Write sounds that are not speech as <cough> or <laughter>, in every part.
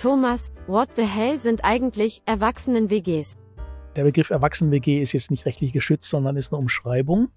Thomas, what the hell sind eigentlich Erwachsenen-WGs? Der Begriff Erwachsenen-WG ist jetzt nicht rechtlich geschützt, sondern ist eine Umschreibung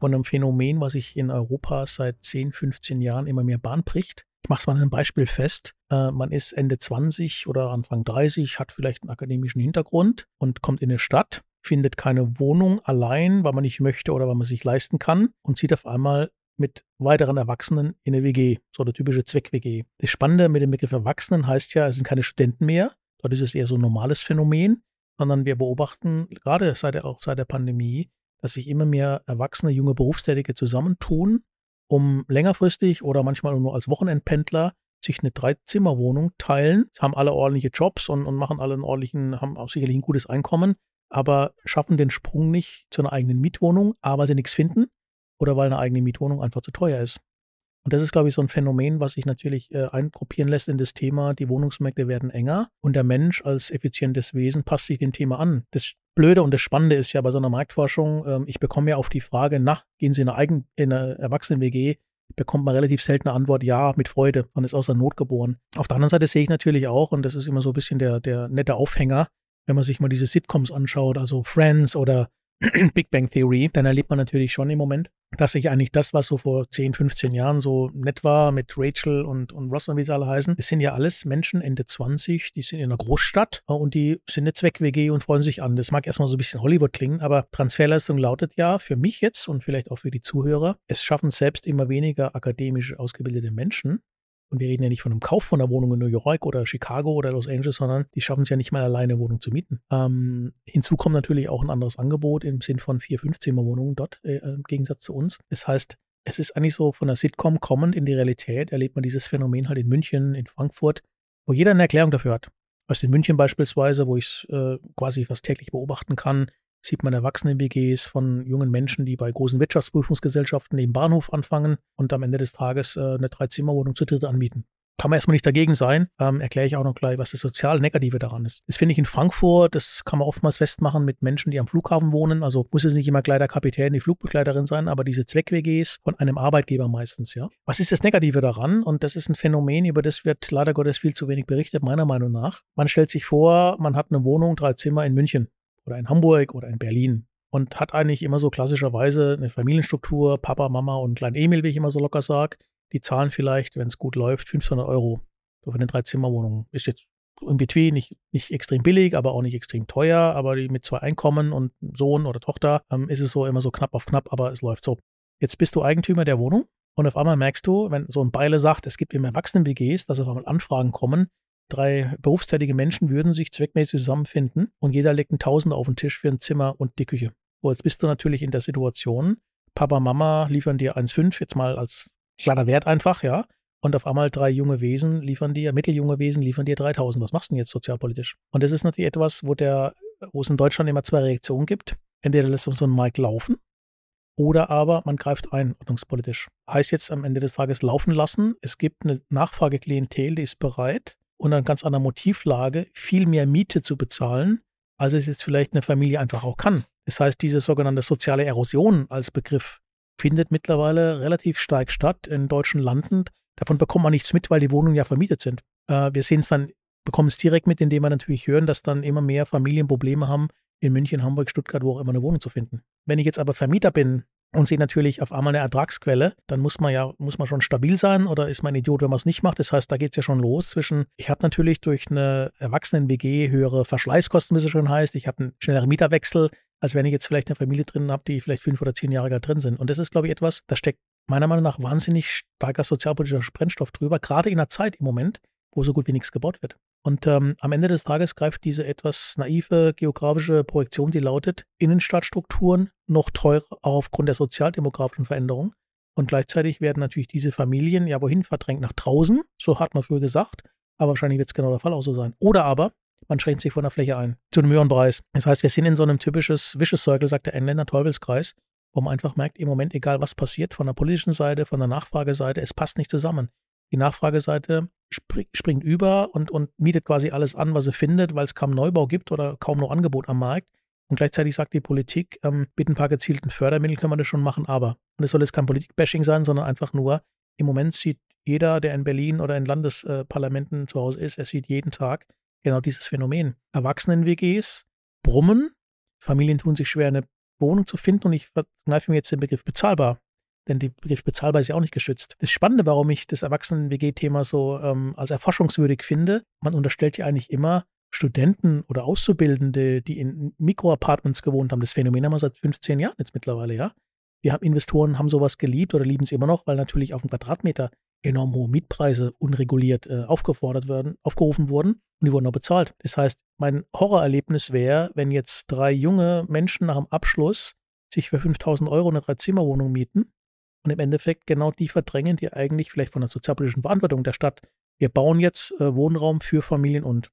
von einem Phänomen, was sich in Europa seit 10, 15 Jahren immer mehr Bahn bricht. Ich mache es mal an einem Beispiel fest. Äh, man ist Ende 20 oder Anfang 30, hat vielleicht einen akademischen Hintergrund und kommt in eine Stadt, findet keine Wohnung allein, weil man nicht möchte oder weil man sich leisten kann und zieht auf einmal mit weiteren Erwachsenen in eine WG, so eine typische Zweck-WG. Das Spannende mit dem Begriff Erwachsenen heißt ja, es sind keine Studenten mehr. Dort ist es eher so ein normales Phänomen, sondern wir beobachten gerade seit der, auch seit der Pandemie, dass sich immer mehr erwachsene junge Berufstätige zusammentun, um längerfristig oder manchmal nur als Wochenendpendler sich eine Dreizimmerwohnung teilen, haben alle ordentliche Jobs und, und machen alle einen ordentlichen, haben auch sicherlich ein gutes Einkommen, aber schaffen den Sprung nicht zu einer eigenen Mietwohnung, aber sie nichts finden oder weil eine eigene Mietwohnung einfach zu teuer ist. Und das ist, glaube ich, so ein Phänomen, was sich natürlich äh, eingruppieren lässt in das Thema, die Wohnungsmärkte werden enger und der Mensch als effizientes Wesen passt sich dem Thema an. Das Blöde und das Spannende ist ja bei so einer Marktforschung, äh, ich bekomme ja auf die Frage, nach, gehen Sie in eine, Eigen, in eine Erwachsenen-WG, bekommt man relativ selten eine Antwort, ja, mit Freude, man ist aus der Not geboren. Auf der anderen Seite sehe ich natürlich auch, und das ist immer so ein bisschen der, der nette Aufhänger, wenn man sich mal diese Sitcoms anschaut, also Friends oder <clears throat> Big Bang Theory, dann erlebt man natürlich schon im Moment, dass sich eigentlich das, was so vor 10, 15 Jahren so nett war mit Rachel und, und Ross und wie sie alle heißen, es sind ja alles Menschen Ende 20, die sind in einer Großstadt äh, und die sind eine Zweck-WG und freuen sich an. Das mag erstmal so ein bisschen Hollywood klingen, aber Transferleistung lautet ja für mich jetzt und vielleicht auch für die Zuhörer, es schaffen selbst immer weniger akademisch ausgebildete Menschen, und wir reden ja nicht von einem Kauf von einer Wohnung in New York oder Chicago oder Los Angeles, sondern die schaffen es ja nicht mal alleine, eine Wohnung zu mieten. Ähm, hinzu kommt natürlich auch ein anderes Angebot im Sinn von vier, fünf Zimmerwohnungen dort, äh, im Gegensatz zu uns. Das heißt, es ist eigentlich so von der Sitcom kommend in die Realität, erlebt man dieses Phänomen halt in München, in Frankfurt, wo jeder eine Erklärung dafür hat. Was in München beispielsweise, wo ich es äh, quasi fast täglich beobachten kann, sieht man Erwachsenen-WGs von jungen Menschen, die bei großen Wirtschaftsprüfungsgesellschaften im Bahnhof anfangen und am Ende des Tages äh, eine Dreizimmerwohnung zu dritt anbieten. Kann man erstmal nicht dagegen sein. Ähm, erkläre ich auch noch gleich, was das sozial Negative daran ist. Das finde ich in Frankfurt, das kann man oftmals festmachen mit Menschen, die am Flughafen wohnen. Also muss es nicht immer gleich der Kapitän, die Flugbegleiterin sein, aber diese Zweck-WGs von einem Arbeitgeber meistens, ja. Was ist das Negative daran? Und das ist ein Phänomen, über das wird leider Gottes viel zu wenig berichtet, meiner Meinung nach. Man stellt sich vor, man hat eine Wohnung, drei Zimmer in München oder in Hamburg oder in Berlin und hat eigentlich immer so klassischerweise eine Familienstruktur, Papa, Mama und Klein Emil, wie ich immer so locker sage. Die zahlen vielleicht, wenn es gut läuft, 500 Euro für eine Dreizimmerwohnung. Ist jetzt in between nicht, nicht extrem billig, aber auch nicht extrem teuer, aber mit zwei Einkommen und Sohn oder Tochter ähm, ist es so immer so knapp auf knapp, aber es läuft so. Jetzt bist du Eigentümer der Wohnung und auf einmal merkst du, wenn so ein Beile sagt, es gibt im Erwachsenen-WGs, dass auf einmal Anfragen kommen, Drei berufstätige Menschen würden sich zweckmäßig zusammenfinden und jeder legt einen Tausender auf den Tisch für ein Zimmer und die Küche. So, jetzt bist du natürlich in der Situation, Papa, Mama liefern dir 1,5, jetzt mal als kleiner Wert einfach, ja. Und auf einmal drei junge Wesen liefern dir, mitteljunge Wesen liefern dir 3000. Was machst du denn jetzt sozialpolitisch? Und das ist natürlich etwas, wo der, wo es in Deutschland immer zwei Reaktionen gibt. Entweder lässt man so einen Markt laufen oder aber man greift ein, ordnungspolitisch. Heißt jetzt am Ende des Tages laufen lassen. Es gibt eine Nachfrageklientel, die ist bereit, und an ganz anderer Motivlage viel mehr Miete zu bezahlen, als es jetzt vielleicht eine Familie einfach auch kann. Das heißt, diese sogenannte soziale Erosion als Begriff findet mittlerweile relativ stark statt in deutschen Landen. Davon bekommt man nichts mit, weil die Wohnungen ja vermietet sind. Äh, wir sehen es dann, bekommen es direkt mit, indem wir natürlich hören, dass dann immer mehr Familien Probleme haben, in München, Hamburg, Stuttgart, wo auch immer eine Wohnung zu finden. Wenn ich jetzt aber Vermieter bin und sehe natürlich auf einmal eine Ertragsquelle, dann muss man ja, muss man schon stabil sein oder ist man ein Idiot, wenn man es nicht macht. Das heißt, da geht es ja schon los zwischen, ich habe natürlich durch eine Erwachsenen-WG höhere Verschleißkosten, wie es schon heißt, ich habe einen schnelleren Mieterwechsel, als wenn ich jetzt vielleicht eine Familie drin habe, die vielleicht fünf oder zehn Jahre gar drin sind. Und das ist, glaube ich, etwas, da steckt meiner Meinung nach wahnsinnig starker sozialpolitischer Brennstoff drüber, gerade in der Zeit im Moment, wo so gut wie nichts gebaut wird. Und ähm, am Ende des Tages greift diese etwas naive geografische Projektion, die lautet, Innenstadtstrukturen noch teurer aufgrund der sozialdemografischen Veränderung. Und gleichzeitig werden natürlich diese Familien ja wohin verdrängt? Nach draußen, so hat man früher gesagt. Aber wahrscheinlich wird es genau der Fall auch so sein. Oder aber man schränkt sich von der Fläche ein, zu einem höheren Preis. Das heißt, wir sind in so einem typisches Vicious Circle, sagt der Engländer, Teufelskreis, wo man einfach merkt, im Moment, egal was passiert, von der politischen Seite, von der Nachfrageseite, es passt nicht zusammen. Die Nachfrageseite springt über und, und mietet quasi alles an, was sie findet, weil es kaum Neubau gibt oder kaum noch Angebot am Markt. Und gleichzeitig sagt die Politik, ähm, mit ein paar gezielten Fördermitteln können wir das schon machen, aber. Und es soll jetzt kein Politikbashing sein, sondern einfach nur, im Moment sieht jeder, der in Berlin oder in Landesparlamenten zu Hause ist, er sieht jeden Tag genau dieses Phänomen. Erwachsenen-WGs brummen, Familien tun sich schwer, eine Wohnung zu finden und ich verkneife mir jetzt den Begriff bezahlbar. Denn der Begriff bezahlbar ist ja auch nicht geschützt. Das Spannende, warum ich das Erwachsenen-WG-Thema so ähm, als erforschungswürdig finde, man unterstellt ja eigentlich immer, Studenten oder Auszubildende, die in Mikroapartments gewohnt haben, das Phänomen haben wir seit 15 Jahren jetzt mittlerweile, ja. Wir haben Investoren, haben sowas geliebt oder lieben es immer noch, weil natürlich auf dem Quadratmeter enorm hohe Mietpreise unreguliert äh, aufgefordert werden, aufgerufen wurden und die wurden auch bezahlt. Das heißt, mein Horrorerlebnis wäre, wenn jetzt drei junge Menschen nach dem Abschluss sich für 5000 Euro eine Dreizimmerwohnung mieten und im Endeffekt genau die verdrängen, die eigentlich vielleicht von der sozialpolitischen Verantwortung der Stadt, wir bauen jetzt äh, Wohnraum für Familien und.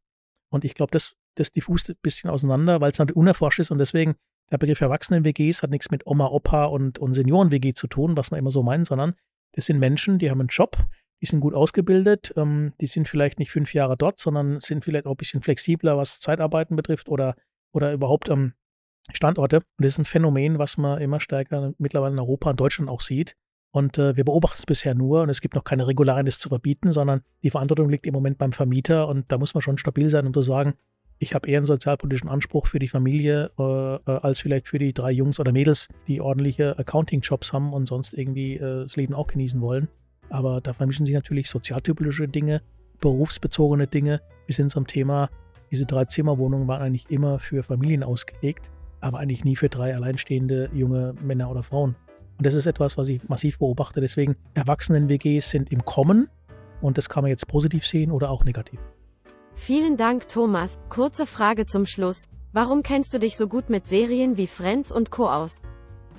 Und ich glaube, das, das diffust ein bisschen auseinander, weil es natürlich unerforscht ist und deswegen der Begriff Erwachsenen-WGs hat nichts mit Oma, Opa und, und Senioren-WG zu tun, was man immer so meint, sondern das sind Menschen, die haben einen Job, die sind gut ausgebildet, ähm, die sind vielleicht nicht fünf Jahre dort, sondern sind vielleicht auch ein bisschen flexibler, was Zeitarbeiten betrifft oder, oder überhaupt ähm, Standorte. Und das ist ein Phänomen, was man immer stärker mittlerweile in Europa und Deutschland auch sieht. Und äh, wir beobachten es bisher nur und es gibt noch keine Regularien, das zu verbieten, sondern die Verantwortung liegt im Moment beim Vermieter und da muss man schon stabil sein, um zu sagen, ich habe eher einen sozialpolitischen Anspruch für die Familie äh, äh, als vielleicht für die drei Jungs oder Mädels, die ordentliche Accounting-Jobs haben und sonst irgendwie äh, das Leben auch genießen wollen. Aber da vermischen sich natürlich sozialtypische Dinge, berufsbezogene Dinge bis hin zum Thema, diese drei Zimmerwohnungen waren eigentlich immer für Familien ausgelegt, aber eigentlich nie für drei alleinstehende junge Männer oder Frauen. Und das ist etwas, was ich massiv beobachte. Deswegen, Erwachsenen-WGs sind im Kommen und das kann man jetzt positiv sehen oder auch negativ. Vielen Dank, Thomas. Kurze Frage zum Schluss. Warum kennst du dich so gut mit Serien wie Friends und Co. aus?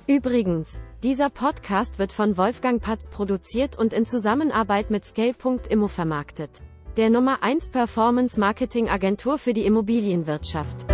Übrigens, dieser Podcast wird von Wolfgang Patz produziert und in Zusammenarbeit mit Scale.immo vermarktet. Der Nummer 1 Performance Marketing Agentur für die Immobilienwirtschaft.